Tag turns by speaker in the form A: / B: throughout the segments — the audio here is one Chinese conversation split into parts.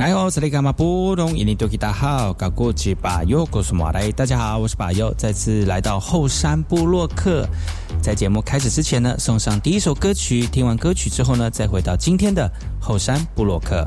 A: 哎呦，这里干嘛不懂？印尼多吉大好，搞过去把右，告诉马来。大家好，我是把右，再次来到后山部落克。在节目开始之前呢，送上第一首歌曲。听完歌曲之后呢，再回到今天的后山部落克。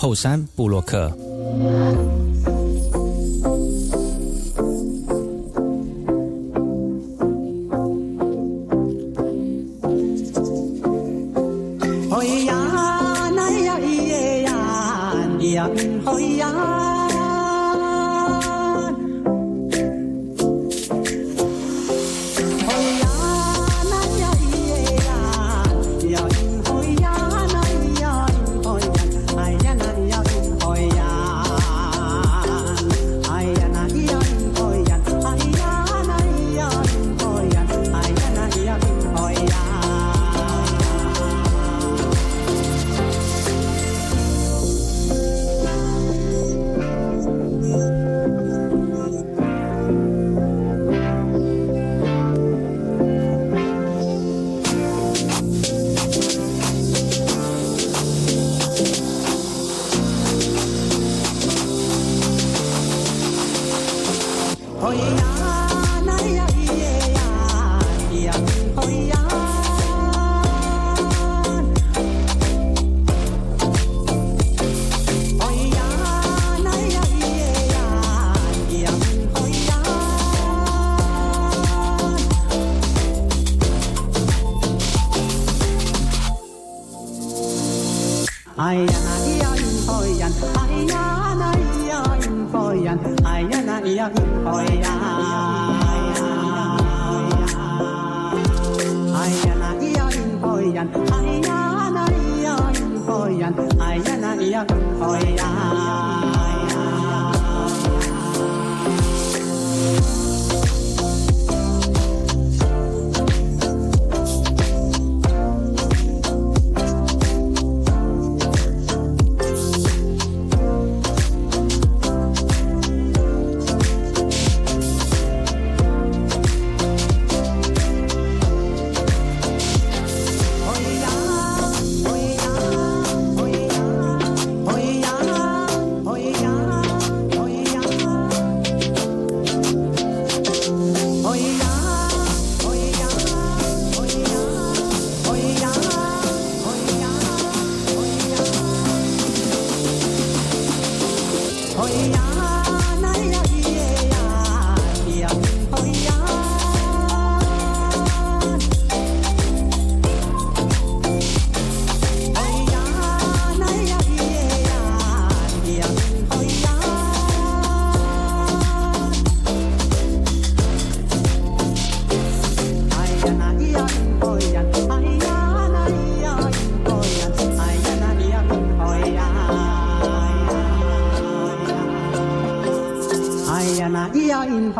B: 后山布洛克哎呀那咿呀云哎呀哎呀那咿呀云哎呀哎呀那咿呀云哎呀哎呀那咿呀云哎呀哎呀那咿呀云哎呀哎呀那咿呀依哎呀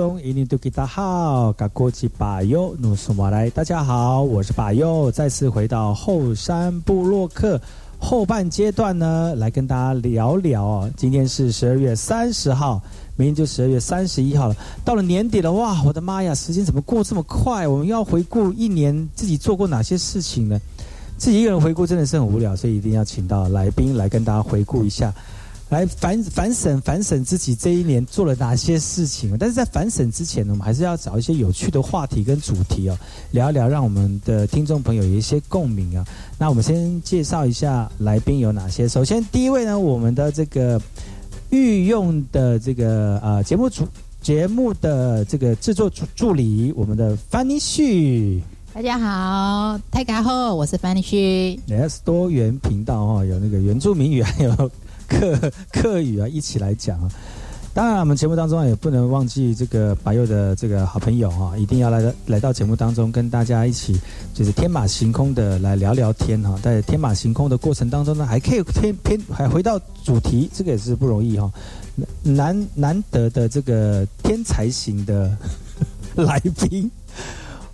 B: 隆伊尼杜吉达好，嘎国际巴友努苏马来，大家好，我是巴友，再次回到后山部落客后半阶段呢，来跟大家聊聊哦。今天是十二月三十号，明天就十二月三十一号了，到了年底了，哇，我的妈呀，时间怎么过这么快？我们要回顾一年自己做过哪些事情呢？自己一个人回顾真的是很无聊，所以一定要请到来宾来跟大家回顾一下。来反反省反省自己这一年做了哪些事情，但是在反省之前呢，我们还是要找一些有趣的话题跟主题哦，聊一聊，让我们的听众朋友有一些共鸣啊。那我们先介绍一下来宾有哪些。首先第一位呢，我们的这个御用的这个呃节目主节目的这个制作助助理，我们的范尼旭。
C: 大家好，太卡后，我是范尼旭。
B: 也是多元频道哦，有那个原住民语，还有。客 客语啊，一起来讲啊！当然，我们节目当中也不能忘记这个白佑的这个好朋友啊，一定要来来到节目当中，跟大家一起就是天马行空的来聊聊天哈。在天马行空的过程当中呢，还可以偏偏还回到主题，这个也是不容易哈。难难得的这个天才型的 来宾，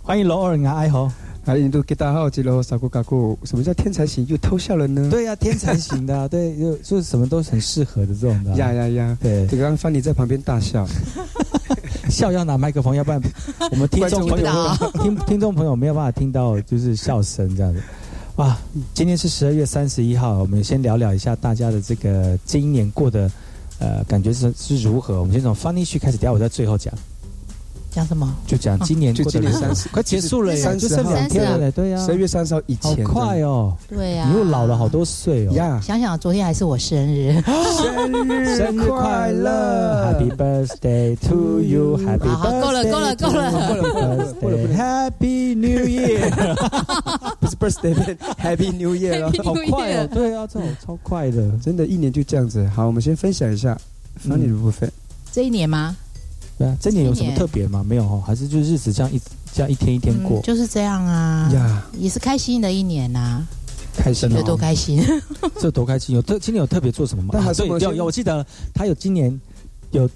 B: 欢迎罗尔啊，爱好。
D: 啊，印度给大家好，吉罗萨古嘎古，什么叫天才型？又偷笑了呢？
B: 对呀，天才型的，对，就就是什么都很适合的这种的。
D: 呀呀呀！
B: 对，
D: 这个刚刚 fanny 在旁边大笑。
E: 笑要拿麦克风，要不然我们听众朋友听听众朋友没有办法听到就是笑声这样子。哇，今天是十二月三十一号，我们先聊聊一下大家的这个今年过的呃感觉是是如何。我们先从 Funny 序开始，等下我在最后讲，
C: 讲什么？
E: 就讲今年
D: 就今年。三十，
E: 快结束了耶
D: ，30
E: 就剩两天了。嘞，对呀、
D: 十二。月三十号以
E: 好
D: 前，
E: 快哦，
C: 对呀、
E: 你又老了好多岁哦。
D: 呀！
C: 想想昨天还是我生日，
D: 生 日
E: 生日快乐，Happy birthday to you，Happy birthday，
C: 够了够了够了
D: 够了。够了
E: Happy New Year，
D: 不是 birthday，Happy New Year 了，
E: 好快哦，对啊，这种超快的，
D: 真的，一年就这样子。好，我们先分享一下
E: 嗯
D: funny 的部分。
C: 这一年吗？
E: 对啊，这年有什么特别吗？没有哦，还是就日子这样一这样一天一天过
C: 嗯，，就是这样啊，
D: 呀，
C: 也是开心的一年呐、
D: 开心
C: 觉得多
D: 哦！
C: 开心。
E: 这多开心！有特今年有特别做什么吗？
D: 但还
E: 啊对，有
D: 是我先
E: 有，我记得他有今年有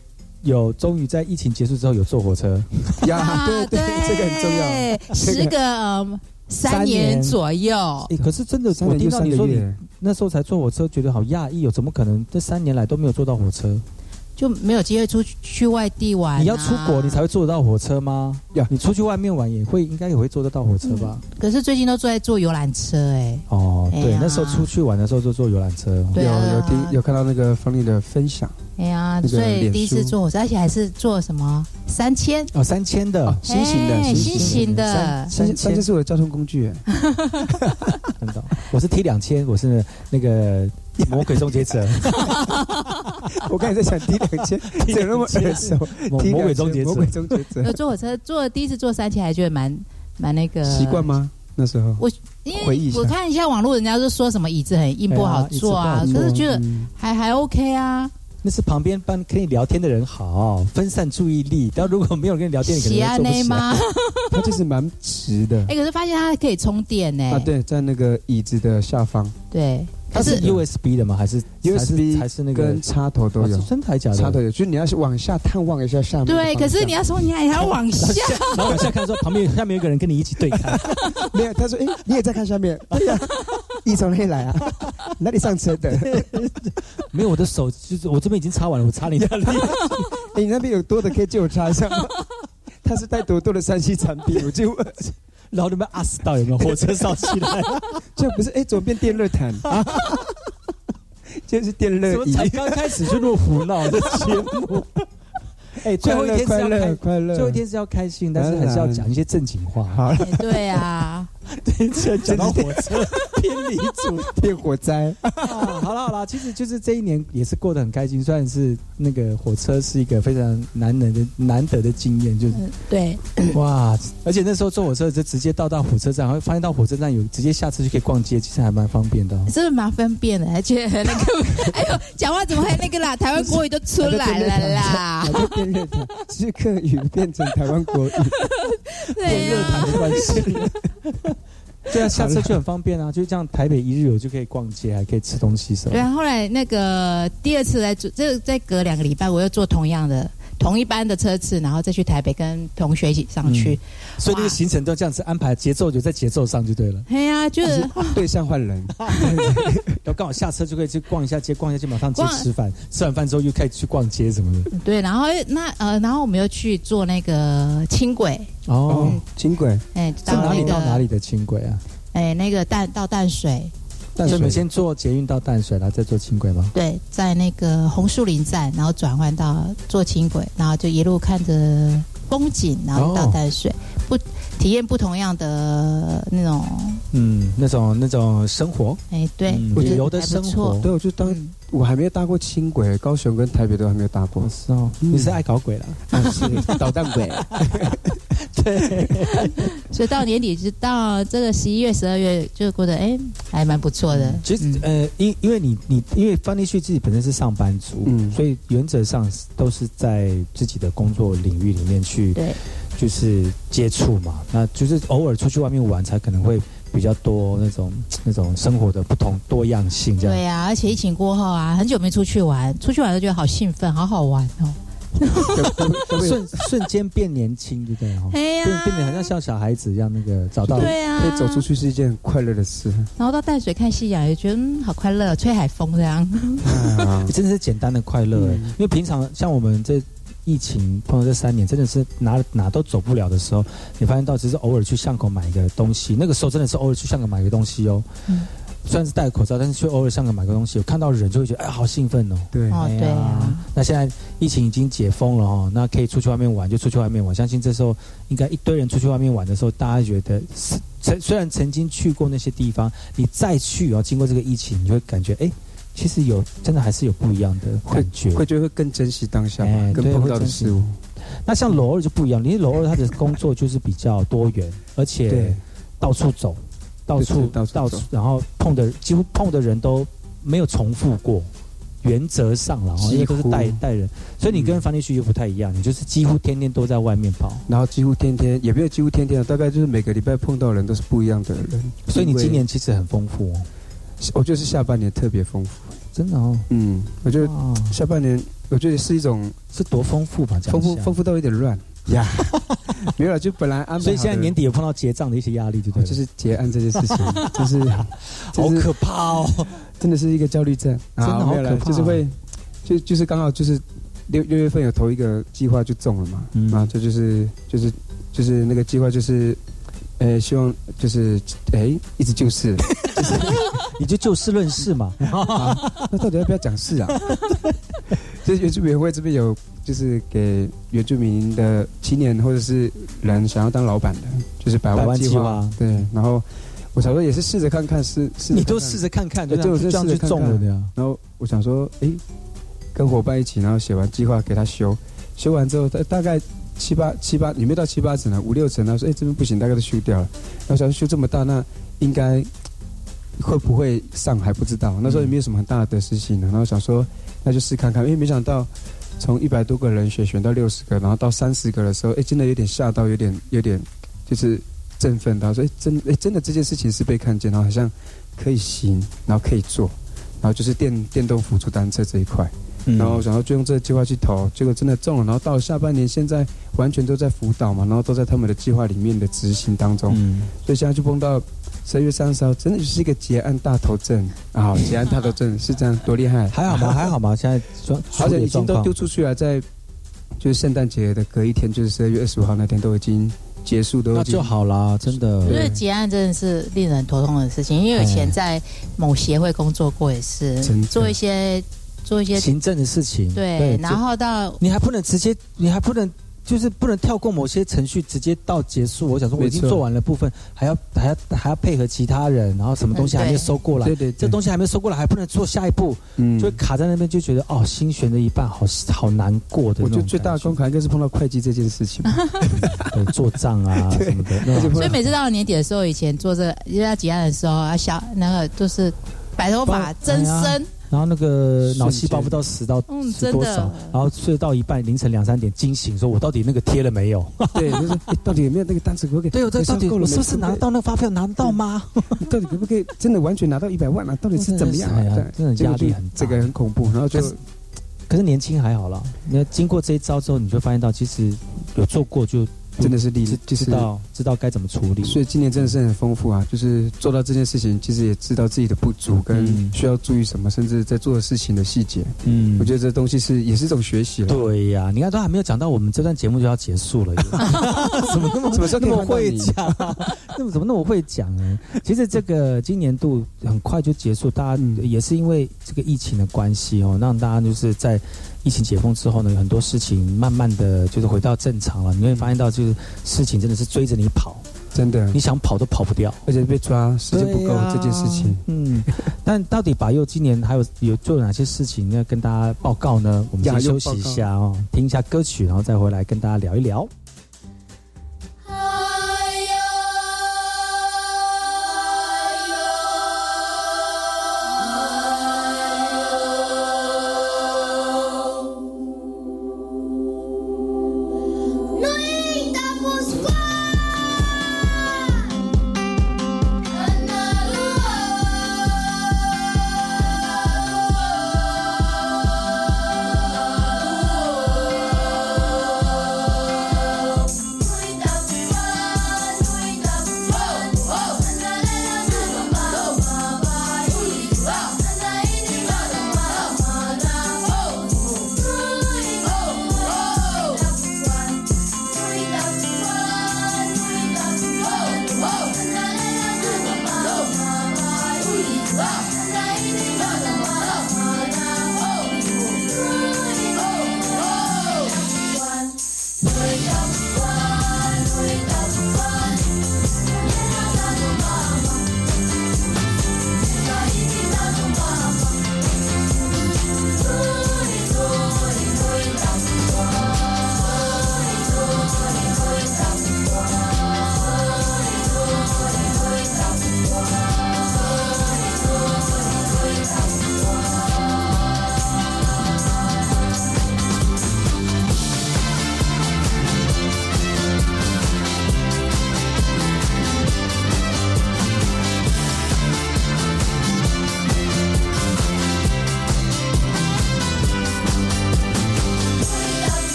E: 有终于在疫情结束之后有坐火车，
D: 呀，对对，这个很重要。
C: 要，时隔嗯三
E: 三年
C: 年左右，
E: 诶，可是真的，我
D: 三年就三个
E: 听到你说你
D: 月，
E: 那时候才坐火车，觉得好讶异哦，怎么可能这三年来都没有坐到火车？
C: 就没有机会出去去外地玩、啊。
E: 你要出国，你才会坐得到火车吗？
D: 呀
E: 你出去外面玩也会，应该也会坐得到火车吧？
C: 可是最近都坐在坐游览车、哎，
E: 哦，对
C: 哎，
E: 那时候出去玩的时候就坐游览车。
D: 有
C: 对啊
D: 有听有看到那个 funny 的分享，
C: 哎呀，所以第一次坐火车，而且还是坐什么？三千？
E: 哦，三千的
D: 哦，新型的
C: 哎新
D: 新
C: 型的。
E: 三，
D: 三
E: 三千
D: 三千是我的交通工具，哎
E: 真的，我是 T 两千，我是那个魔鬼终结者，
D: 我刚才在想 T 两千，怎么那么耳熟？
E: 魔鬼终结者。
D: 魔鬼。终结者。
C: 呃，坐火车坐第一次坐三千，还觉得蛮蛮那个
D: 习惯？吗？那时候？我因
C: 为我看一下网络，人家就说什么椅子很硬不好坐啊，可是觉得
D: 嗯。
C: 还还 OK 啊。
E: 那是旁边帮跟你聊天的人好，分散注意力。但如果没有人跟你聊天，你可能
C: 喜安
E: 会坐不起来。
C: 内吗？
D: 他就是蛮直的
C: 哎，可是发现它可以充电呢。
D: 啊，对，在那个椅子的下方
C: 对，
E: 它是 USB 的吗？还是
D: USB
E: 还是那个
D: 跟插头都有
E: 哦是，真的还假的？
D: 插头有，就是你要是往下探望一下下面
C: 对，可是你要说你还还要往 下，
E: 然后往下看说旁边下面有一个人跟你一起对看，
D: 没有，他说：“哎、你也在看下面？对呀、你从哪里来啊？哪里上车的？哎、
E: 没有我的手就是我这边已经插完了，我插你那里。
D: 你那边有多的可以借我插一下吗？他是带多多的山西产品，我就问
E: 然后你们阿死到有没有火车烧起来？
D: 就不是哎、怎么变电热毯啊？就是电热椅，
E: 刚开始就那么胡闹的节目？哎，最后一天是
D: 快乐
E: 要开，
D: 快乐，
E: 最后一天是要开心，但是还是要讲一些正经话。
D: 好了，
C: 哎对啊，
E: 对，讲到火车 偏离主
D: 变火灾，
E: 啊，好了好了，其实就是这一年也是过得很开心，虽然是那个火车是一个非常难能的难得的经验，就是
C: 嗯对，
E: 哇，而且那时候坐火车就直接到到火车站，会发现到火车站有直接下车就可以逛街，其实还蛮方便的哦。
C: 真的蛮方便的，而且那个，哎呦，讲话怎么还那个啦？台湾国语都出来了啦
D: 变热毯，是客语变成台湾国语，
C: 对
E: 电热毯
C: 啊，
E: 的关系。对啊，下车就很方便啊，就这样台北一日游就可以逛街，还可以吃东西什么。
C: 对啊。后来那个第二次来做，这再隔两个礼拜，我又做同样的同一班的车次，然后再去台北跟同学一起上去。
E: 所以那个行程都这样子安排，节奏就在节奏上就对了。
C: 哎呀，就是。
D: 对象换人，
E: 要刚好下车就可以去逛一下街，逛一下街，马上
C: 去
E: 吃饭，吃完饭之后又可以去逛街什么的。
C: 对，然后那呃，然后我们又去坐那个轻轨，
E: 哦，
D: 哦，轻轨，
C: 哎，
E: 到哪里到哪里的轻轨啊？
C: 哎，那个淡到淡水，
D: 淡水。
E: 所以我们先坐捷运到淡水，然后再坐轻轨吗？
C: 对，在那个红树林站，然后转换到坐轻轨，然后就一路看着风景，然后到
E: 哦。
C: 淡水，不体验不同样的那种，
E: 嗯，那种那种生活，
C: 哎，对，
E: 旅游的生活。
D: 对，我就当
C: 嗯。
D: 我还没有搭过轻轨，高雄跟台北都还没有搭过。
E: 哦，是哦，
D: 嗯。
E: 你是爱搞鬼了？
D: 啊是捣蛋鬼，
E: 对，
C: 所以到年底就到这个十一月、十二月，就过得哎还蛮不错的。
E: 其实、
C: 嗯。
E: 呃，因因为你你因为范立旭自己本身是上班族，
D: 嗯。
E: 所以原则上都是在自己的工作领域里面去
C: 对
E: 就是接触嘛，那就是偶尔出去外面玩才可能会比较多那种 那种生活的不同多样性这样。
C: 对呀、而且疫情过后啊，很久没出去玩，出去玩都觉得好兴奋，好好玩哦。
E: 瞬瞬间变年轻，对不对？哈，
C: 哎呀
E: 变变得好像像小孩子一样，那个找到
C: 对啊，
D: 可以走出去是一件很快乐的事。
C: 然后到淡水看夕阳，也觉得嗯好快乐，吹海风这样。
D: 啊
E: 真的是简单的快乐、因为平常像我们这疫情碰到这三年，真的是哪哪都走不了的时候，你发现到只是偶尔去巷口买一个东西，那个时候真的是偶尔去巷口买个东西哦。
C: 嗯
E: 虽然是戴口罩，但是却偶尔巷口买个东西，有看到人就会觉得哎好兴奋哦。
D: 对，
C: 哦，对啊，
E: 那现在疫情已经解封了哦，那可以出去外面玩就出去外面玩。相信这时候应该一堆人出去外面玩的时候，大家觉得是曾虽然曾经去过那些地方，你再去哦，经过这个疫情，你就会感觉哎，其实有真的还是有不一样的感觉。
D: 会觉得会更珍惜当下
E: 哎，
D: 更碰到的事物。
E: 那像罗二就不一样，因为罗二他的工作就是比较多元，而且
D: 对，
E: 到处走，到
D: 对
E: 处
D: 到处
E: 然后碰的几乎碰的人都没有重复过。原则上了，哦因为都是带带人，所以你跟
D: 嗯
E: 樊丽旭又不太一样，你就是几乎天天都在外面跑。
D: 然后几乎天天也没有几乎天天啊，大概就是每个礼拜碰到的人都是不一样的人。
E: 所以你今年其实很丰富哦，
D: 我觉得是下半年特别丰富。
E: 真的哦。
D: 嗯，我觉得，下半年我觉得是一种
E: 是多丰富吧？
D: 丰富丰富到有点乱呀。没有了，就本来安排
E: 所以现在年底有碰到结账的一些压力，对不对
D: 就是结案这件事情，就是
E: 好
D: 就是
E: 可怕哦。
D: 真的是一个焦虑症，
E: 真的好可怕
D: 就是会，就就是刚好就是六六月份有投一个计划就中了嘛，
E: 嗯
D: 啊，这就是就是就是那个计划就是，呃，希望就是哎一直就是，
E: 你就就事论事嘛。
D: 那到底要不要讲事啊？就是原住民会这边有就是给原住民的青年或者是人想要当老板的，就是百
E: 百万
D: 万计划对，然后我想说也是试着看看，试试
E: 你都试着看看，就这样去中了的呀。
D: 然后我想说，诶，跟伙伴一起，然后写完计划给他修，修完之后，大大概七八七八，也没到七八层啊，五六层啊，说哎这边不行，大概都修掉了。然后想说修这么大，那应该会不会上还不知道，那时候也没有什么很大的得失心的。然后想说，那就试看看，因为没想到从一百多个人选选到六十个，然后到三十个的时候，哎，真的有点吓到，有点有点就是振奋到，说哎真哎真的这件事情是被看见，然后好像可以行，然后可以做。然后就是电电动辅助单车这一块，
E: 嗯
D: 然后想要就用这个计划去投，结果真的中了。然后到了下半年，现在完全都在辅导嘛，然后都在他们的计划里面的执行当中，
E: 嗯，
D: 所以现在就碰到十二月三十号，真的就是一个结案大头阵啊！结案大头阵是这样，多厉害！
E: 还好吗？还好吗？现在状
D: 而且已经都丢
E: 出
D: 出去了，在就是圣诞节的隔一天，就是十二月二十五号那天都已经结束，都已经
E: 那就好啦，真的
C: 我。觉
D: 对
C: 得结案真的是令人头痛的事情，因为以前在某协会工作过，也是做一些做一些
E: 行政的事情，
C: 对，然后到
E: 你还不能直接，你还不能。就是不能跳过某些程序，直接到结束。我想说，我已经做完了部分，还要还要还要配合其他人，然后什么东西还没收过来，
D: 对。对，
E: 这东西还没收过来，还不能做下一步，
D: 嗯。
E: 就会卡在那边，就觉得哦，心悬的一半，好好难过的。
D: 我觉得最大的关卡应该是碰到会计这件事情。
E: 对做账啊 什么的，
C: 所以每次到了年底的时候，以前做这个要结案的时候，要小那个就是白头发增生，
E: 然后那个脑细胞不知道死到
C: 嗯，真
E: 死多少
C: 的，，
E: 然后睡到一半凌晨两三点惊醒，说我到底那个贴了没有？
D: 对，就是、诶到底有没有那个单子可不可以？
E: 对，我这到底我是不是拿到那个发票拿得到吗？
D: 到底可不可以真的完全拿到一百万啊？到底是怎么样、啊
E: 真的压力很大
D: 这个很恐怖。然后就
E: 可是可是年轻还好啦，你要经过这一招之后，你就发现到其实有做过就
D: 真的是力
E: 知，
D: 就是
E: 知道知道该怎么处理。
D: 所以今年真的是很丰富啊！就是做到这件事情，其实也知道自己的不足跟
E: 嗯
D: 需要注意什么，甚至在做的事情的细节。
E: 嗯
D: 我觉得这东西是也是一种学习了。
E: 对呀、你看都还没有讲到，我们这段节目就要结束了，怎么那么
D: 怎么
E: 那么会讲、啊？那么怎么那么会讲呢？其实这个今年度很快就结束，大家
D: 嗯
E: 也是因为这个疫情的关系哦，让大家就是在疫情解封之后呢，很多事情慢慢的就是回到正常了。你会发现到，就是事情真的是追着你跑，
D: 真的
E: 你，想跑都跑不掉。
D: 而且被抓时间不够
E: 啊
D: 这件事情，
E: 嗯，但到底把佑今年还有有做了哪些事情要跟大家报告呢？我们先休息一下哦，听一下歌曲，然后再回来跟大家聊一聊。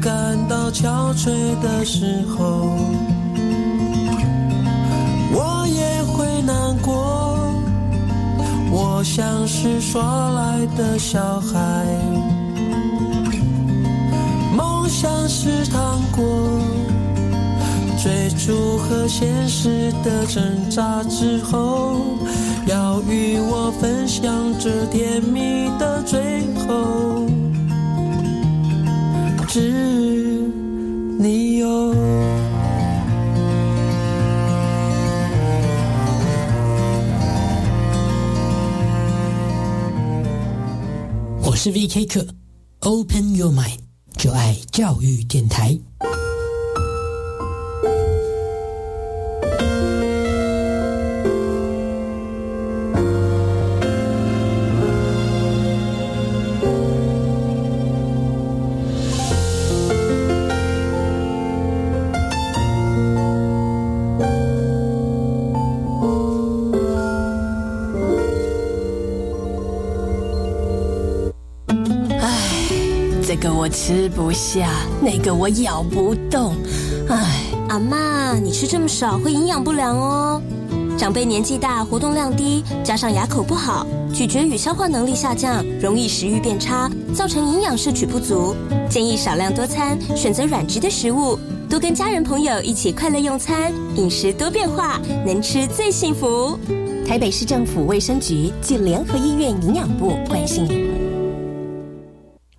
F: 感到憔悴的时候，我也会难过。我像是耍赖的小孩，梦想是糖果。追逐和现实的挣扎之后，要与我分享这甜蜜的最后，是你有。
G: 我是 VK 课，Open Your Mind，就爱教育电台。
H: 吃不下，那个我咬不动。唉，
I: 阿妈，你吃这么少会营养不良哦。长辈年纪大，活动量低，加上牙口不好，咀嚼与消化能力下降，容易食欲变差，造成营养摄取不足。建议少量多餐，选择软质的食物，多跟家人朋友一起快乐用餐，饮食多变化，能吃最幸福。台北市政府卫生局暨联合医院营养部关心你。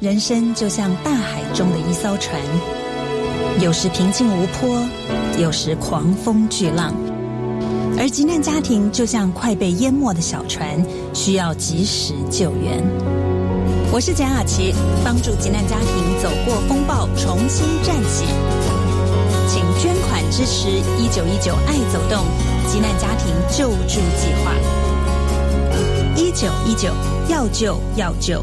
J: 人生就像大海中的一艘船，有时平静无波，有时狂风巨浪。而急难家庭就像快被淹没的小船，需要及时救援。我是简雅琪，帮助急难家庭走过风暴，重新站起。请捐款支持一九一九爱走动急难家庭救助计划。一九一九要救要救。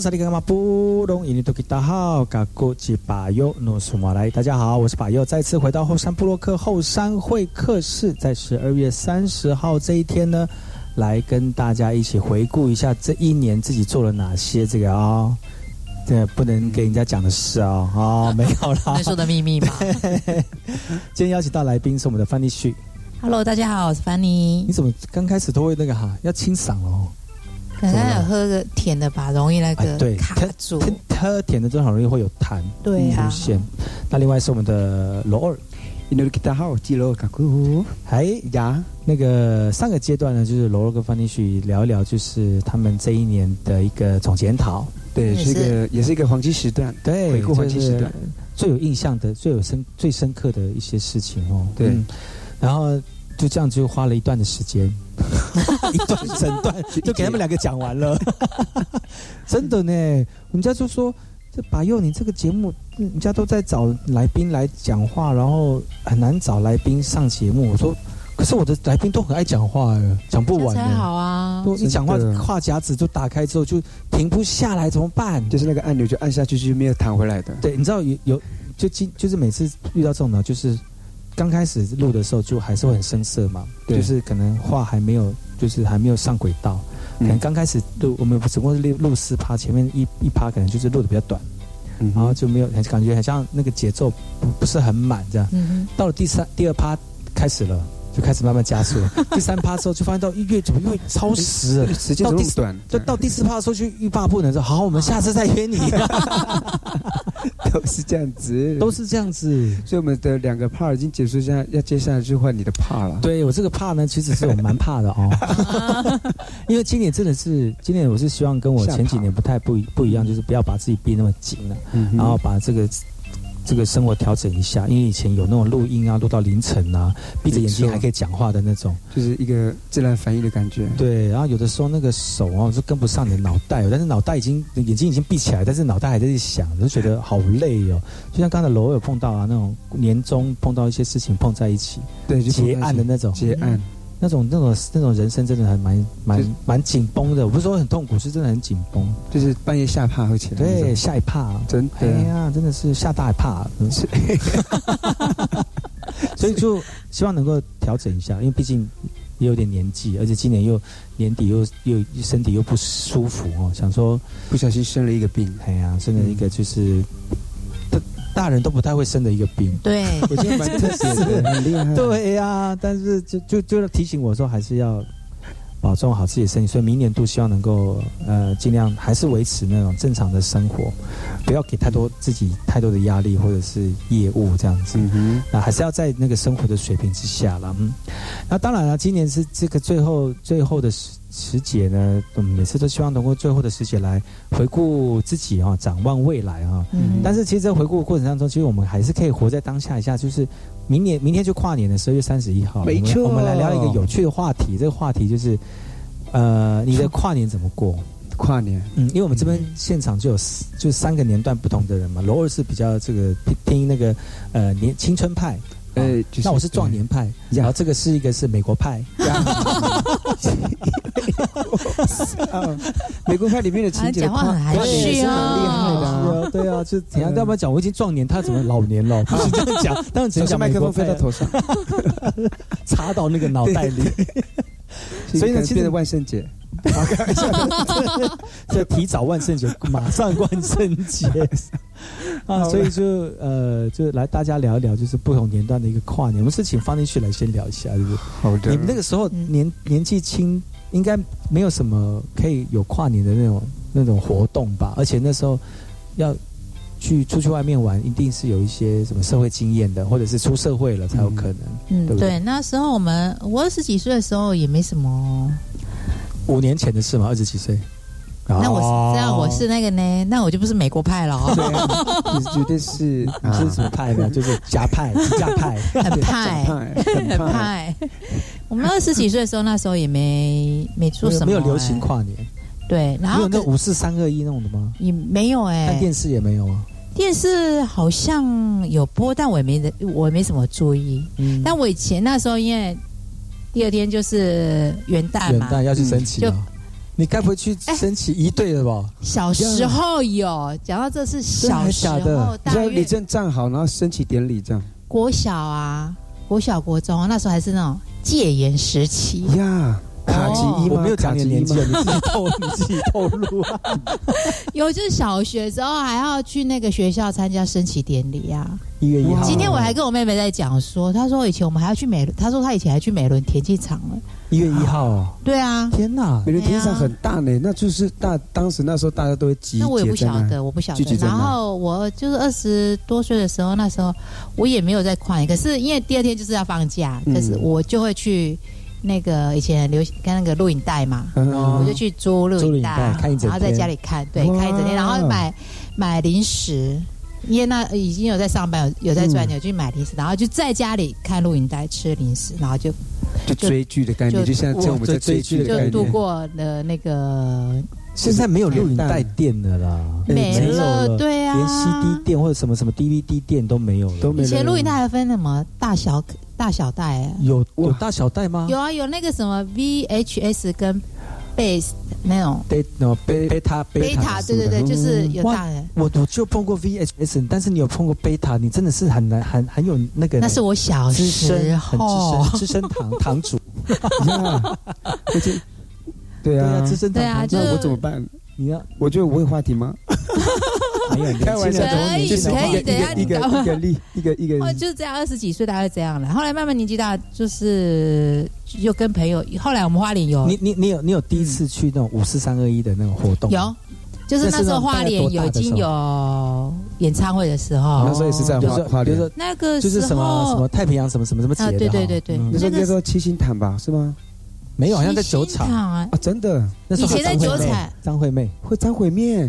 E: 大家好，我是把右，再次回到后山部落克后山会客室，在十二月三十号这一天呢，来跟大家一起回顾一下这一年自己做了哪些这个啊、哦，这不能给人家讲的事啊、哦，哦，没有啦，
C: 能说的秘密嘛？
E: 今天邀请到来宾是我们的范尼旭。
C: Hello，大家好，我是范妮。
E: 你怎么刚开始都会那个哈，要清嗓哦？
C: 可能有喝个甜的吧，容易那个
E: 哎对
C: 卡住。
E: 喝甜的正好容易会有痰
C: 对啊
E: 出现。那另外是我们的罗二。
D: 印度吉他好，基罗卡库。
E: 哎呀，那个上个阶段呢，就是罗罗跟范尼旭聊一聊，就是他们这一年的一个总检讨。
D: 对，是一个也是一个黄金时段，
E: 对，
D: 回顾黄金时段，
E: 最有印象的、最有深、最深刻的一些事情哦。
D: 对，
E: 嗯、然后就这样就花了一段的时间，一段整段就给他们两个讲完了。真的呢，人家就说这把佑你这个节目，人家都在找来宾来讲话，然后很难找来宾上节目。我说，可是我的来宾都很爱讲话哎，讲不完
C: 才
E: 呢。
C: 好啊。
E: 都你讲话话匣子就打开之后就停不下来，怎么办？
D: 就是那个按钮就按下去就没有弹回来的。
E: 对，你知道有有就今就是每次遇到这种呢，就是刚开始录的时候就还是会很生涩嘛，
D: 对
E: 就是可能话还没有就是还没有上轨道，可能
D: 嗯
E: 刚开始录我们只不过是录录四趴，前面一一趴可能就是录的比较短，
D: 嗯
E: 然后就没有很感觉很像那个节奏不不是很满这样。
C: 嗯
E: 到了第三第二趴开始了。就开始慢慢加速了。第三趴之后就发现到越怎么越超时了，
D: 时间
E: 到第四
D: 怎么那么短？
E: 就到第四趴的时候就欲罢不能，说好，我们下次再约你。
D: 都是这样子，
E: 都是这样子。
D: 所以我们的两个 part 已经结束，现在要接下来就换你的 part 了。
E: 对我这个怕呢，其实是我蛮怕的哦，因为今年真的是，今年我是希望跟我前几年不太不一不一样，就是不要把自己逼那么紧了，
D: 嗯
E: 然后把这个这个生活调整一下，因为以前有那种录音啊，录到凌晨啊，闭着眼睛还可以讲话的那种，
D: 就是一个自然反应的感觉。
E: 对，然后有的时候那个手啊就跟不上你的脑袋哦，但是脑袋已经眼睛已经闭起来，但是脑袋还在想，就觉得好累哦。就像刚才罗有碰到啊，那种年终碰到一些事情碰在一起，
D: 对，就
E: 结案的那种，
D: 结案，
E: 那种那种那种人生真的还蛮蛮蛮紧绷的。我不是说很痛苦，是真的很紧绷。
D: 就是半夜吓怕会起来。
E: 对，吓一怕，
D: 真
E: 哎
D: 的。
E: 呀，真的是吓大一怕。是 所以就希望能够调整一下，因为毕竟也有点年纪，而且今年又年底又又身体又不舒服哦，想说
D: 不小心生了一个病，
E: 哎呀，生了一个就是。大大人都不太会生的一个病，
C: 对，
D: 我觉得蛮特别的，很厉害。
E: 对呀、但是就就就提醒我说，还是要保重好自己的身体。所以明年度希望能够呃尽量还是维持那种正常的生活，不要给太多自己太多的压力或者是业务这样子。那还是要在那个生活的水平之下了。嗯，那当然了，今年是这个最后最后的时时节呢，我们每次都希望通过最后的时节来回顾自己啊、展望未来啊。
C: 嗯
E: 但是其实，在回顾的过程当中，其实我们还是可以活在当下一下，就是明年明天就跨年的十二月三十一号，
D: 没错
E: 我们我们来聊一个有趣的话题。这个话题就是，呃，你的跨年怎么过？
D: 跨年，
E: 嗯，因为我们这边现场就有四就三个年段不同的人嘛，罗二是比较这个听听那个呃年青春派。
D: 呃
E: 哦
D: 就是
E: 那我是壮年派，然后这个是一个是美国派，
D: 啊，美国派里面的情节
C: 讲话很含蓄
D: 是蛮厉害的
E: 对啊，就怎样？要不然讲我已经壮年，他怎么老年了？不是这样讲，当然只能讲
D: 麦克
E: 美国派
D: 风飞到头上，
E: 插到那个脑袋里。所以呢，其实
D: 变成万圣节，
E: 这提早万圣节，马上万圣节啊！所以就呃，就来大家聊一聊，就是不同年段的一个跨年。我们是请方立旭来先聊一下，是不是？
D: 好的。
E: 你们那个时候年年纪轻，应该没有什么可以有跨年的那种那种活动吧？而且那时候要去出去外面玩，一定是有一些什么社会经验的，或者是出社会了才有可能，
C: 嗯，
E: 对，
C: 那时候我们我二十几岁的时候也没什么。
E: 五年前的事嘛，二十几岁。
C: 那我
E: 哦
C: 是这样，我是那个呢，那我就不是美国派了
D: 对
C: 哦，
D: 啊，你绝对是
E: 你是什么派呢？就是夹派、夹派。
C: 很派，
D: 派，
C: 很
D: 很派。
C: 我们二十几岁的时候，那时候也没没做什么，
E: 没有流行
C: 哎
E: 跨年，
C: 对，然后
E: 那五四三二一那种的吗？
C: 也没有哎，
E: 看电视也没有啊。
C: 电视好像有播，但我也没我也没什么注意。
E: 嗯，
C: 但我以前那时候因为第二天就是元旦嘛，
E: 元旦要去升旗。你该不会去升旗一队了吧？
C: 小时候有讲到这是小时候，
D: 你正站好，然后升旗典礼这样。
C: 国小啊，国小国中啊，那时候还是那种戒严时期。
D: 呀，卡其一吗？
E: 我没有讲你的年纪你自己透，你自己透露啊。
C: 有就是小学之后还要去那个学校参加升旗典礼啊。
E: 一月一号，
C: 今天我还跟我妹妹在讲说，她说以前我们还要去美，她说她以前还去美伦田径场了。
E: 一月一号哦，
C: 对啊，
E: 天哪！
D: 美伦田径场很大呢，那就是大当时那时候大家都会集结
C: 那我也不晓得，我不晓得。然后我就是二十多岁的时候，那时候我也没有在跨年，可是因为第二天就是要放假，
D: 嗯
C: 可是我就会去那个以前流行看那个录影带嘛，
D: 嗯
C: 我就去租录
E: 影
C: 影带，
E: 带看一整
C: 然后在家里看，对，
D: 哇
C: 看一整天，然后买买零食。因为那已经有在上班，有有在赚钱，有去买零食，然后就在家里看录影带，吃零食，然后就
D: 就追剧的概念，就像像我们在追剧的概念。
C: 就度过了那个。
E: 现在没有录影带店的啦，
C: 没了，对啊，
E: 连 CD 店或者什么什么 DVD 店都没有了。
D: 都没。
C: 以前录影带还分什么大小大小带？
E: 有有大小带吗？
C: 有啊，有那个什么 VHS 跟 Base 那种。
E: 贝那贝贝塔
C: 贝塔，对对对，就是有大的。
E: 我我就碰过 VHS，但是你有碰过贝塔，你真的是很难很很有那个。
C: 那是我小时
E: 候，资深资深堂堂主。
D: 对啊，
E: 资深
C: 对啊，
D: 那我怎么办？
E: 你要，
D: 我觉得我有话题吗？
E: 没有，
D: 开玩笑，
C: 可以可以，等下
D: 一个一个例，一个一个。
C: 哦，就是这样，二十几岁大概这样了。后来慢慢年纪大，就是又跟朋友。后来我们花莲有，
E: 你你你有你有第一次去那种五四三二一的那种活动？
C: 有，就是那时候花莲有已经有演唱会的时候。
D: 那时候也是在花花莲，
C: 那个
E: 就是什么什么太平洋什么什么什么节的。
C: 对对对对，
D: 那时候叫做七星潭吧？是吗？
E: 没有，好像在酒厂。
C: 啊！
D: 真的，
C: 以前在酒厂，
E: 张惠妹。
D: 会张惠妹，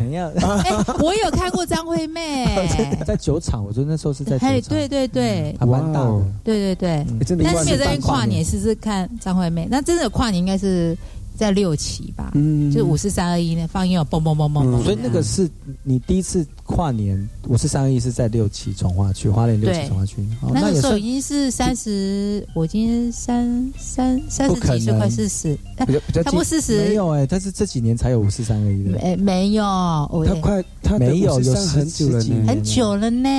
C: 我有看过张惠妹，
E: 在酒厂，我觉得那时候是在。
C: 哎，对对对，
E: 还蛮大的。
C: 对对对，但是没有在那边跨年，试试看张惠妹。那真的跨年应该是。在六期吧，嗯，就五四三二一呢放音乐，嘣嘣嘣嘣嘣。
E: 所以那个是你第一次跨年，五四三二一是在六期从化区，花莲六期从化区。
C: 那个时候已经是三十，我今天三三三十几岁，快四十，他不四十，
E: 没有哎，但是这几年才有五四三二一的，
C: 哎没有，
D: 他快他
E: 没有有
D: 很久了，
C: 很久了呢。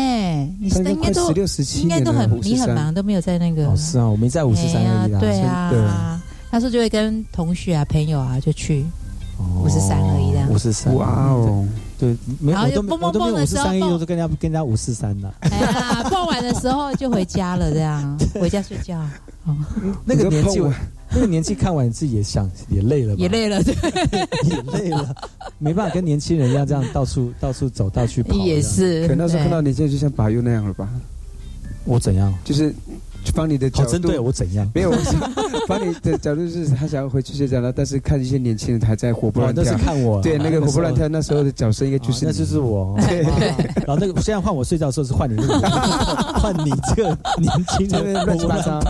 C: 你应该都
D: 十六十七，
C: 应该都很你很忙，都没有在那个。
E: 是啊，我没在五四三二一啊
C: 对啊。他说就会跟同学啊、朋友啊就去五十三而已的，
E: 五十三
D: 哇哦，
E: 对，
C: 然后就蹦蹦蹦的
E: 时候，都是跟人家跟人家五四三的。
C: 哎呀，蹦完的时候就回家了，这样 回家睡觉。
E: 那个年纪，那个年纪看完自己也想也累了，
C: 也累了，对，
E: 也累了，没办法跟年轻人一样这样到处到处走，到处跑。
C: 也是，
D: 可那时候看到你，现在就像把佑那样了吧？
E: 我怎样？
D: 就是。帮你的角
E: 度，针对我怎样？
D: 没有，帮 你的角度是他想要回去睡觉了，但是看一些年轻人还在活蹦乱跳。
E: 都是看我，
D: 对那个活蹦乱跳那时候的角色应该就是
E: 那就是我。对，然 后那个现在换我睡觉的时候是换你，换你这个年轻人
D: 乱七八糟。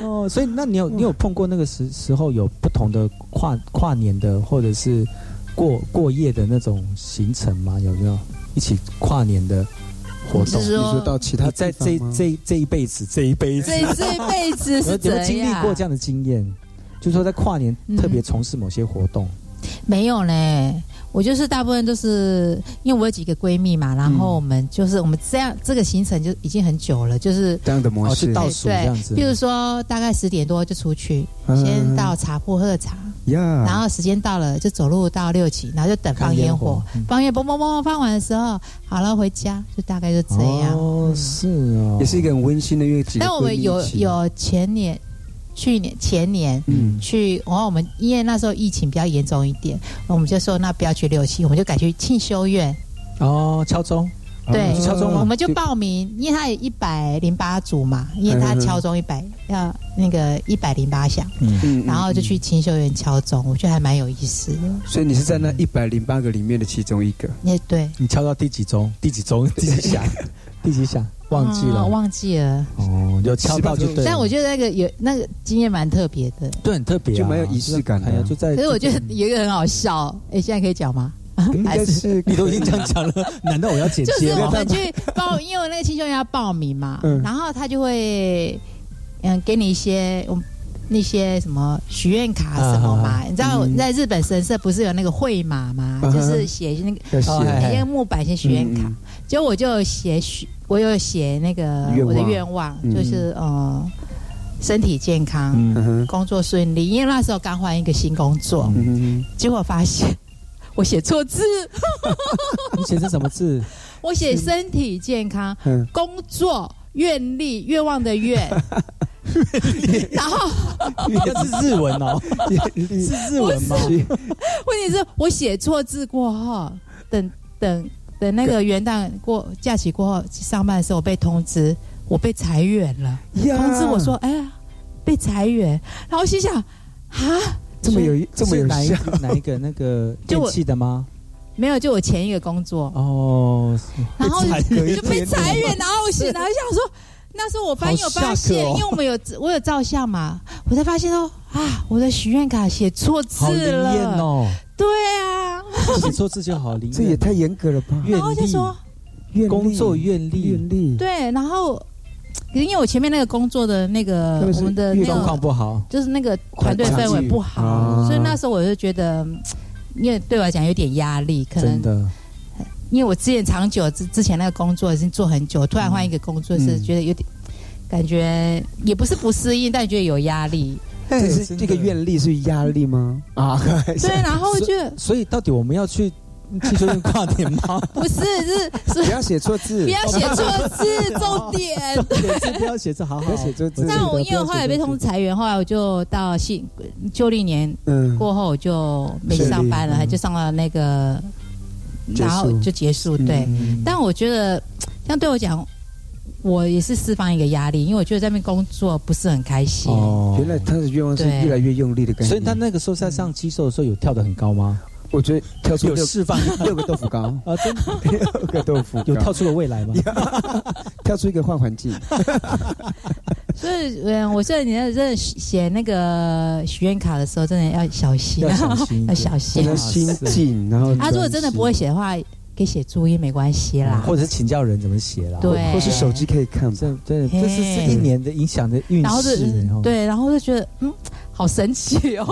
E: 哦，所以那你有你有碰过那个时时候有不同的跨跨年的或者是过过夜的那种行程吗？有没有一起跨年的？活动，
C: 你说
D: 到其他
E: 在这这这一辈子，这一辈子，
C: 这这一辈子是怎
E: 样？经历过这样的经验，就是说在跨年特别从事某些活动，
C: 没有呢。我就是大部分都是因为我有几个闺蜜嘛，然后我们就是我们这样这个行程就已经很久了，就是
D: 这样的模式
E: 倒数这样子。
C: 比如说大概十点多就出去，先到茶铺喝茶，然后时间到了就走路到六期，然后就等放烟火，放烟嘣嘣嘣放完的时候，好了回家，就大概就这样。
E: 哦，是哦，
D: 也是一个很温馨的月。
C: 但我们有有前年。去年前年，嗯，去，然后我们因为那时候疫情比较严重一点，我们就说那不要去六七，我们就改去庆修院。
E: 哦，敲钟，
C: 对，
E: 敲钟，
C: 我们就报名，因为他有一百零八组嘛，因为他敲钟一百要那个一百零八响，嗯，然后就去清修院敲钟，我觉得还蛮有意思的。
D: 所以你是在那一百零八个里面的其中一个？
C: 也对，
E: 你敲到第几钟？第几钟？第几响？第几响？忘记了，
C: 忘记了。
E: 哦，有敲到就对。
C: 但我觉得那个有那个经验蛮特别的，
E: 对，很特别，
D: 就蛮有仪式感的。
E: 就在，
C: 可是我觉得有一个很好笑，哎，现在可以讲吗？
D: 还是
E: 你都已经这样讲了，难道我要剪
C: 接吗？就是我们去报，因为我那个青秀要报名嘛，然后他就会嗯给你一些我那些什么许愿卡什么嘛，你知道在日本神社不是有那个会马吗？就是写那个写个木板写许愿卡，结果我就写许。我有写那个我的愿望，就是呃身体健康，工作顺利。因为那时候刚换一个新工作，结果发现 我写错字。
E: 你写成什么字？
C: 我写身体健康，工作愿力，愿望的愿。然后
E: 那是日文哦，是日文吗？问
C: 题是我写错字过后，等等。等那个元旦过假期过后上班的时候，我被通知我被裁员了。通知我说：“哎呀，被裁员。”然后心想：“啊，
D: 这么有这么有
E: 哪一 哪一个那个 电器的吗？
C: 没有，就我前一个工作
E: 哦。
C: 然后就被裁员，然后我心然后想说：那时候我班有发现，
E: 哦。
C: 因为我们有我有照相嘛，我才发现哦啊，我的许愿卡写错字
E: 好灵
C: 了。
E: 验哦，
C: 对啊，
E: 写错字就好灵验，
D: 这也太严格了吧？
C: 然后就说
D: 愿
E: 工作愿力，
D: 愿力，
C: 对，然后因为我前面那个工作的那个我们的那
E: 状况
C: 个
E: 不好，
C: 就是那个团队氛围不好，
D: 啊
C: 所以那时候我就觉得，嗯因为对我来讲有点压力，可能因为我之前长久之之前那个工作已经做很久，突然换一个工作是
D: 嗯
C: 觉得有点。感觉也不是不适应，但觉得有压力。
D: 这是这个愿力是压力吗？啊，
C: 对，然后就
E: 所以到底我们要去汽车店跨年吗？
C: 不是是是
D: 不要写错字，
C: 不要写错字，重点。
E: 写字不要写字，好好
D: 写错字。
C: 但我因为我后来被通知裁员，后来我就到新旧历年
D: 嗯
C: 过后我就没上班了，还就上了那个，然后就结束。对，
E: 嗯
C: 但我觉得像对我讲，我也是释放一个压力，因为我觉得在那边工作不是很开心。
E: 哦
D: 原来他的愿望是越来越用力的感觉。
E: 所以他那个时候在上肌瘦的时候有跳得很高吗？
D: 我觉得跳出六
E: 有释放
D: 六个豆腐糕
E: 啊，真的
D: 六个豆腐
E: 有跳出了未来吗？
D: 跳出一个换环境。
C: 所以，嗯，我觉得你真的写那个许愿卡的时候，真的要小心，
E: 要小心
C: 要小心
D: 要。心静，然后
C: 他如果真的不会写的话，可以写注音没关系啦。
E: 或者是请教人怎么写啦？
C: 对
D: 或是手机可以看吧。
E: 这这这是这一年的影响的运
C: 然后是
E: 势，然后
C: 对，然后就觉得嗯，好神奇哦。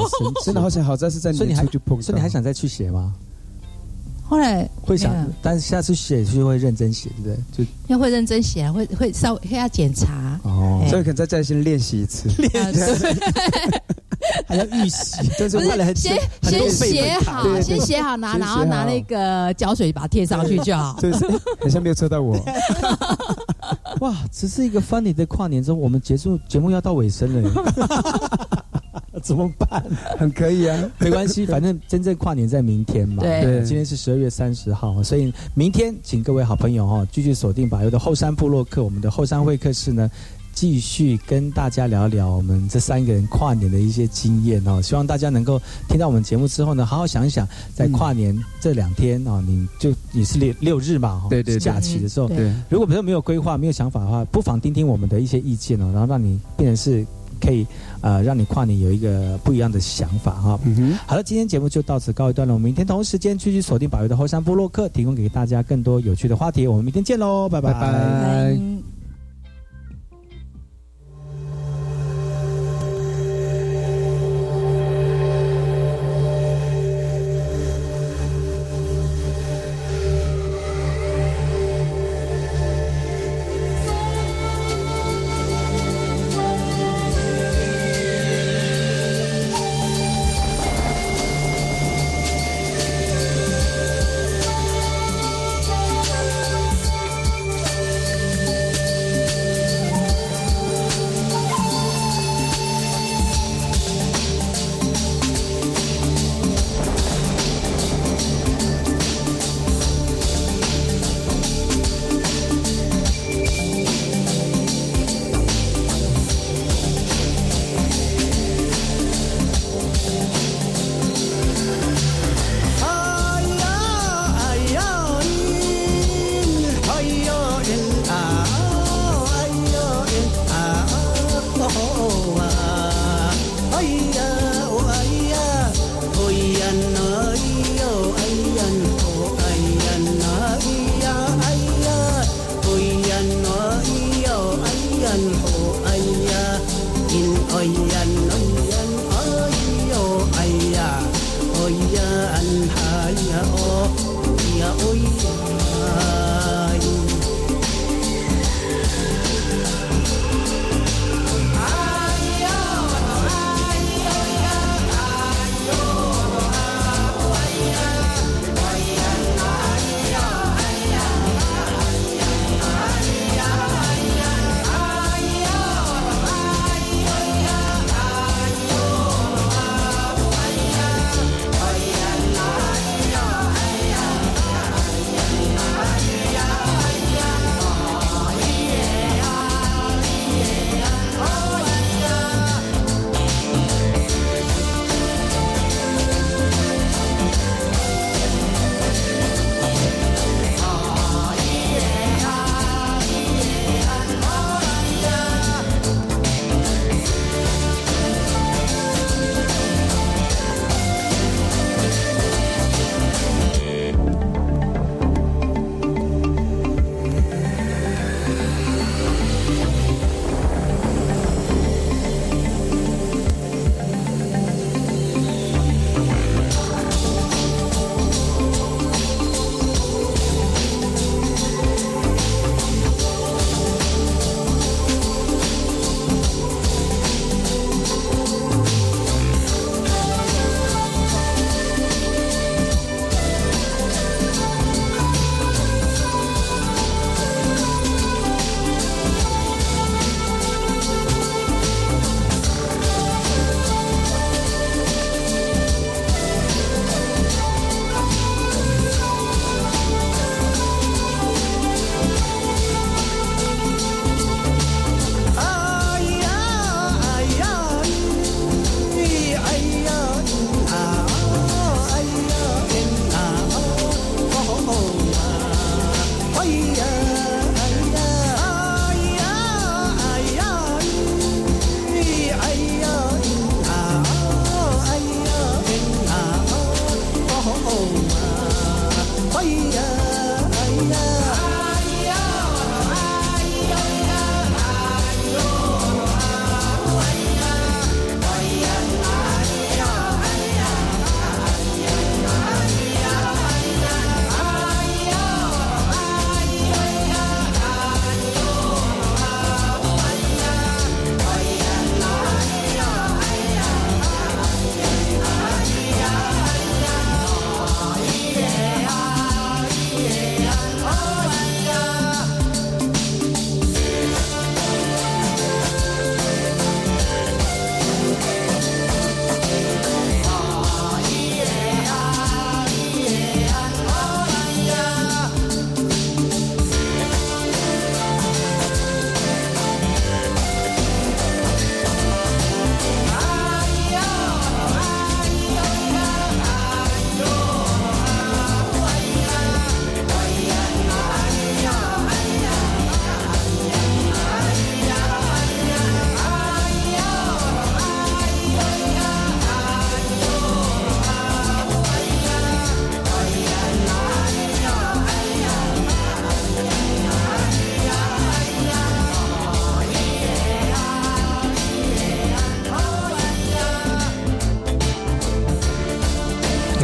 D: 真的好想好在是在
E: 所以你还
D: 年初就碰到，
E: 所以你还想再去写吗？
C: 后来
E: 会想，但是下次写就会认真写，对不对？就
C: 要会认真写，会会稍微会要检查。
E: 哦
C: 哎
D: 所以可能再再先练习一次。
C: 练习
E: 还要预习，
D: 就是
C: 不
D: 为了
C: 先先写好，先写好拿，然后拿那个胶水把它贴上去就好。
D: 这是好像没有测到我。
E: 哇，只是一个 funny 的跨年之后，我们结束节目要到尾声了耶，怎么办？
D: 很可以啊，
E: 没关系，反正真正跨年在明天嘛。
C: 对
D: 对
E: 今天是十二月三十号，所以明天请各位好朋友哈、哦、继续锁定把油的后山部落客，我们的后山会客室呢。继续跟大家聊聊我们这三个人跨年的一些经验哦，希望大家能够听到我们节目之后呢，好好想一想，在跨年这两天哦，你就你是六六日嘛哈、哦，
D: 对对对
E: 假期的时候，
C: 对
D: 对，
E: 如果比如说没有规划、没有想法的话，不妨听听我们的一些意见哦，然后让你变成是可以呃，让你跨年有一个不一样的想法哈、
D: 嗯哼，
E: 好了，今天节目就到此告一段落，我们明天同一时间继续锁定宝油的后山部落客，提供给大家更多有趣的话题。我们明天见喽，拜拜
D: 拜拜。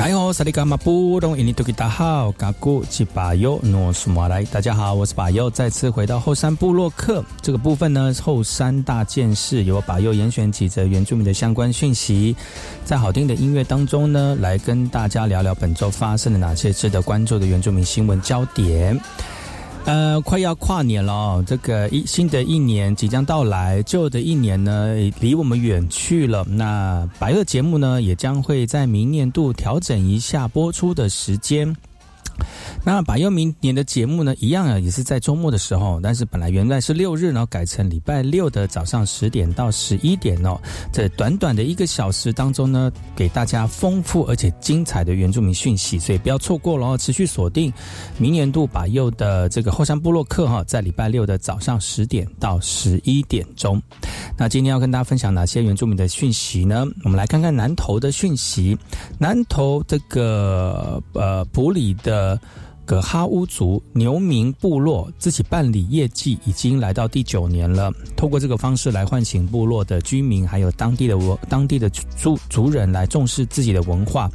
K: 哎
E: 呦，萨利伽马布隆伊尼多吉达好，嘎古吉巴尤诺苏马来，大家好，我是巴尤，再次回到后山部落客这个部分呢。后山大件事由巴尤严选几则原住民的相关讯息，在好听的音乐当中呢，来跟大家聊聊本周发生了哪些值得关注的原住民新闻焦点。呃，快要跨年了，这个一新的一年即将到来，旧的一年呢离我们远去了。那白乐节目呢，也将会在明年度调整一下播出的时间。那把又明年的节目呢，一样啊，也是在周末的时候，但是本来原来是六日呢，改成礼拜六的早上十点到十一点哦。在短短的一个小时当中呢，给大家丰富而且精彩的原住民讯息，所以不要错过了哦，持续锁定明年度把右的这个后山部落客哈，在礼拜六的早上十点到十一点钟。那今天要跟大家分享哪些原住民的讯息呢？我们来看看南投的讯息，南投这个呃埔里的。葛哈乌族牛民部落自己办理业绩已经来到第九年了，透过这个方式来唤醒部落的居民，还有当地的文当地的族族人来重视自己的文化，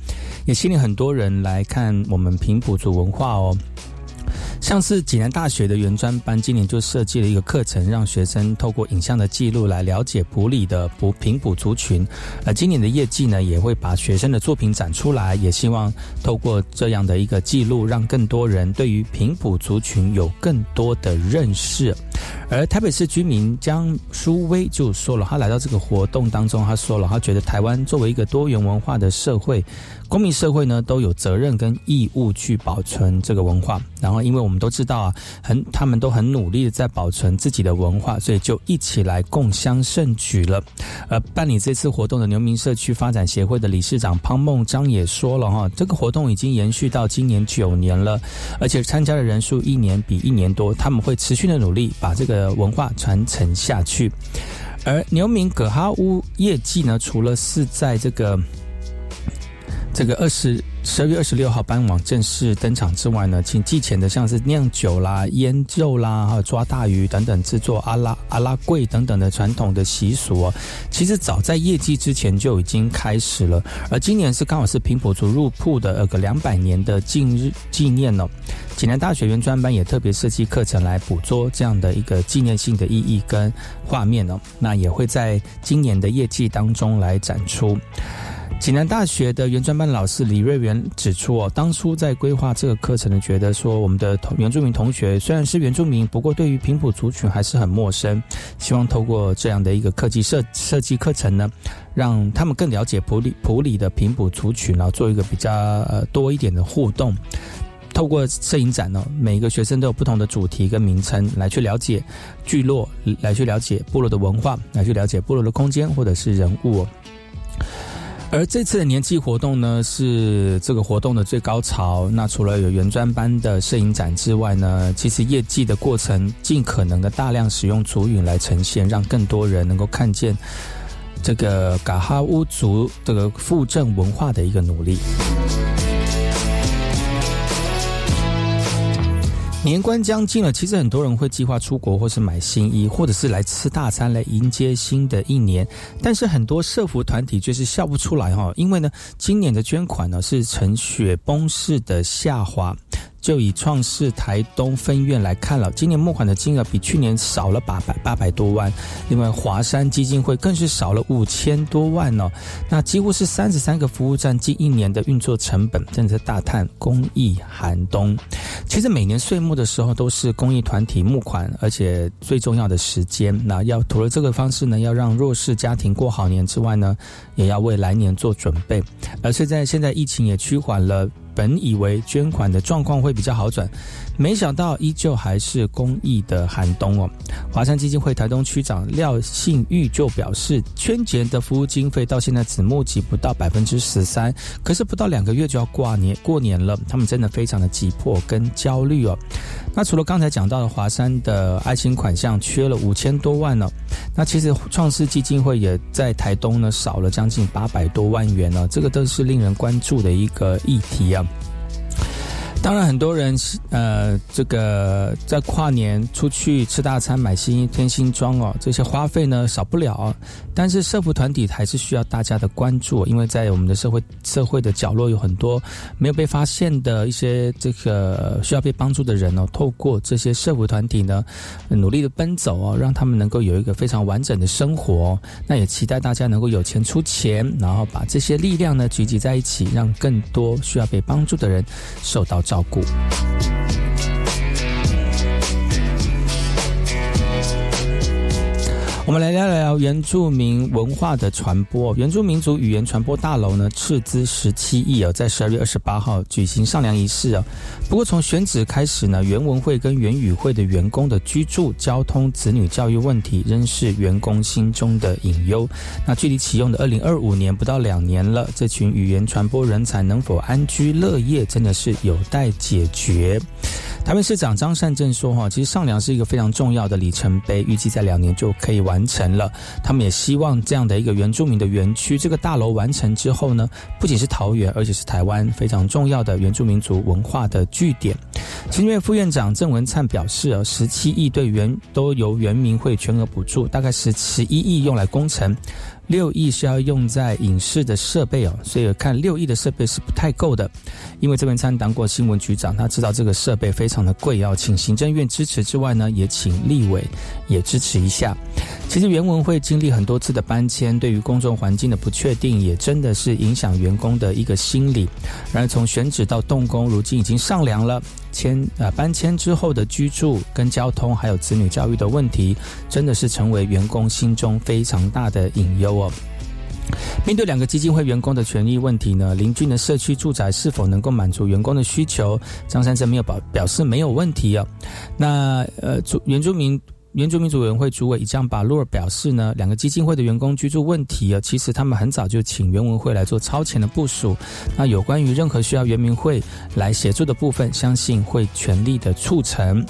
E: 也吸引很多人来看我们平埔族文化哦。像是济南大学的原专班，今年就设计了一个课程，让学生透过影像的记录来了解埔里的埔平埔族群。而今年的业绩呢，也会把学生的作品展出来，也希望透过这样的一个记录，让更多人对于平埔族群有更多的认识。而台北市居民江淑威就说了，他来到这个活动当中，他说了，他觉得台湾作为一个多元文化的社会。公民社会呢都有责任跟义务去保存这个文化，然后因为我们我们都知道啊，很他们都很努力的在保存自己的文化，所以就一起来共襄盛举了。呃，办理这次活动的牛民社区发展协会的理事长潘梦章也说了哈，这个活动已经延续到今年九年了，而且参加的人数一年比一年多，他们会持续的努力把这个文化传承下去。而牛民葛哈乌业绩呢，除了是在这个。这个二十十二月二十六号傍晚正式登场之外呢，请寄钱的像是酿酒啦、腌肉啦、还有抓大鱼等等制作阿拉阿拉贵等等的传统的习俗哦，其实早在业绩之前就已经开始了。而今年是刚好是平埔族入铺的呃个两百年的纪日纪念哦，济南大学原专班也特别设计课程来捕捉这样的一个纪念性的意义跟画面哦，那也会在今年的业绩当中来展出。济南大学的原专班老师李瑞元指出，哦，当初在规划这个课程呢，觉得说我们的原住民同学虽然是原住民，不过对于平埔族群还是很陌生。希望透过这样的一个科技设设计课程呢，让他们更了解普里普里的平埔族群，然后做一个比较呃多一点的互动。透过摄影展呢，每一个学生都有不同的主题跟名称，来去了解聚落，来去了解部落的文化，来去了解部落的空间或者是人物。而这次的年纪活动呢，是这个活动的最高潮。那除了有原专班的摄影展之外呢，其实业绩的过程尽可能的大量使用主语来呈现，让更多人能够看见这个嘎哈乌族这个复振文化的一个努力。年关将近了，其实很多人会计划出国，或是买新衣，或者是来吃大餐来迎接新的一年。但是很多社服团体却是笑不出来哈，因为呢，今年的捐款呢是呈雪崩式的下滑。就以创世台东分院来看了，今年募款的金额比去年少了八百八百多万。另外，华山基金会更是少了五千多万哦，那几乎是三十三个服务站近一年的运作成本，真的是大叹公益寒冬。其实每年岁末的时候都是公益团体募款，而且最重要的时间，那要除了这个方式呢，要让弱势家庭过好年之外呢，也要为来年做准备。而且在现在疫情也趋缓了。本以为捐款的状况会比较好转，没想到依旧还是公益的寒冬哦。华山基金会台东区长廖信玉就表示，圈钱的服务经费到现在只募集不到百分之十三，可是不到两个月就要过年过年了，他们真的非常的急迫跟焦虑哦。那除了刚才讲到的华山的爱心款项缺了五千多万呢，那其实创世基金会也在台东呢少了将近八百多万元呢，这个都是令人关注的一个议题啊。当然，很多人呃，这个在跨年出去吃大餐、买新衣添新装哦，这些花费呢少不了。但是社福团体还是需要大家的关注，因为在我们的社会社会的角落有很多没有被发现的一些这个需要被帮助的人哦。透过这些社福团体呢，努力的奔走哦，让他们能够有一个非常完整的生活。那也期待大家能够有钱出钱，然后把这些力量呢聚集在一起，让更多需要被帮助的人受到照照顾。我们来聊聊原住民文化的传播。原住民族语言传播大楼呢，斥资十七亿哦，在十二月二十八号举行上梁仪式哦。不过从选址开始呢，原文会跟原语会的员工的居住、交通、子女教育问题，仍是员工心中的隐忧。那距离启用的二零二五年不到两年了，这群语言传播人才能否安居乐业，真的是有待解决。台北市长张善政说：“哈，其实上梁是一个非常重要的里程碑，预计在两年就可以完成了。他们也希望这样的一个原住民的园区，这个大楼完成之后呢，不仅是桃园，而且是台湾非常重要的原住民族文化的据点。”新院副院长郑文灿表示：“啊，十七亿对原都由原民会全额补助，大概十十一亿用来工程。”六亿是要用在影视的设备哦，所以看六亿的设备是不太够的。因为这边参当过新闻局长，他知道这个设备非常的贵，要请行政院支持之外呢，也请立委也支持一下。其实原文会经历很多次的搬迁，对于公众环境的不确定，也真的是影响员工的一个心理。然而从选址到动工，如今已经上梁了。迁呃搬迁之后的居住跟交通，还有子女教育的问题，真的是成为员工心中非常大的隐忧哦。面对两个基金会员工的权益问题呢，邻居的社区住宅是否能够满足员工的需求？张三生没有表表示没有问题哦。那呃，原住民。原住民族委员会主委伊江巴洛尔表示呢，两个基金会的员工居住问题啊，其实他们很早就请原文会来做超前的部署。那有关于任何需要原民会来协助的部分，相信会全力的促成。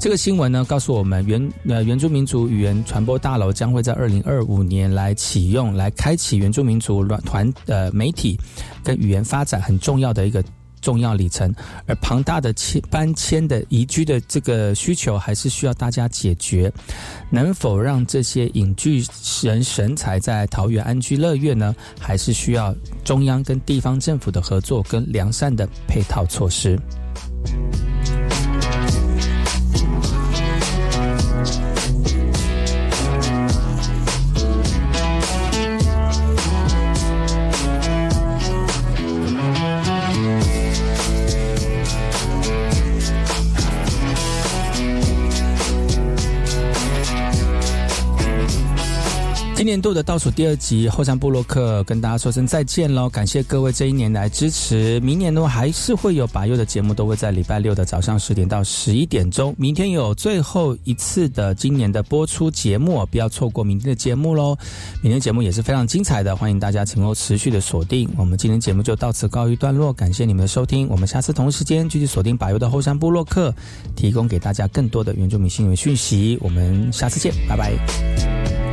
E: 这个新闻呢，告诉我们原呃原住民族语言传播大楼将会在二零二五年来启用，来开启原住民族软团呃媒体跟语言发展很重要的一个。重要里程，而庞大的迁搬迁的宜居的这个需求，还是需要大家解决。能否让这些隐居人神才在桃园安居乐业呢？还是需要中央跟地方政府的合作跟良善的配套措施。年度的倒数第二集后山部落客跟大家说声再见喽！感谢各位这一年来支持，明年呢还是会有把优的节目，都会在礼拜六的早上十点到十一点钟。明天有最后一次的今年的播出节目，不要错过明天的节目喽！明天节目也是非常精彩的，欢迎大家请后持续的锁定。我们今天节目就到此告一段落，感谢你们的收听，我们下次同时间继续锁定把优的后山部落客，提供给大家更多的原住民新闻讯息。我们下次见，拜拜。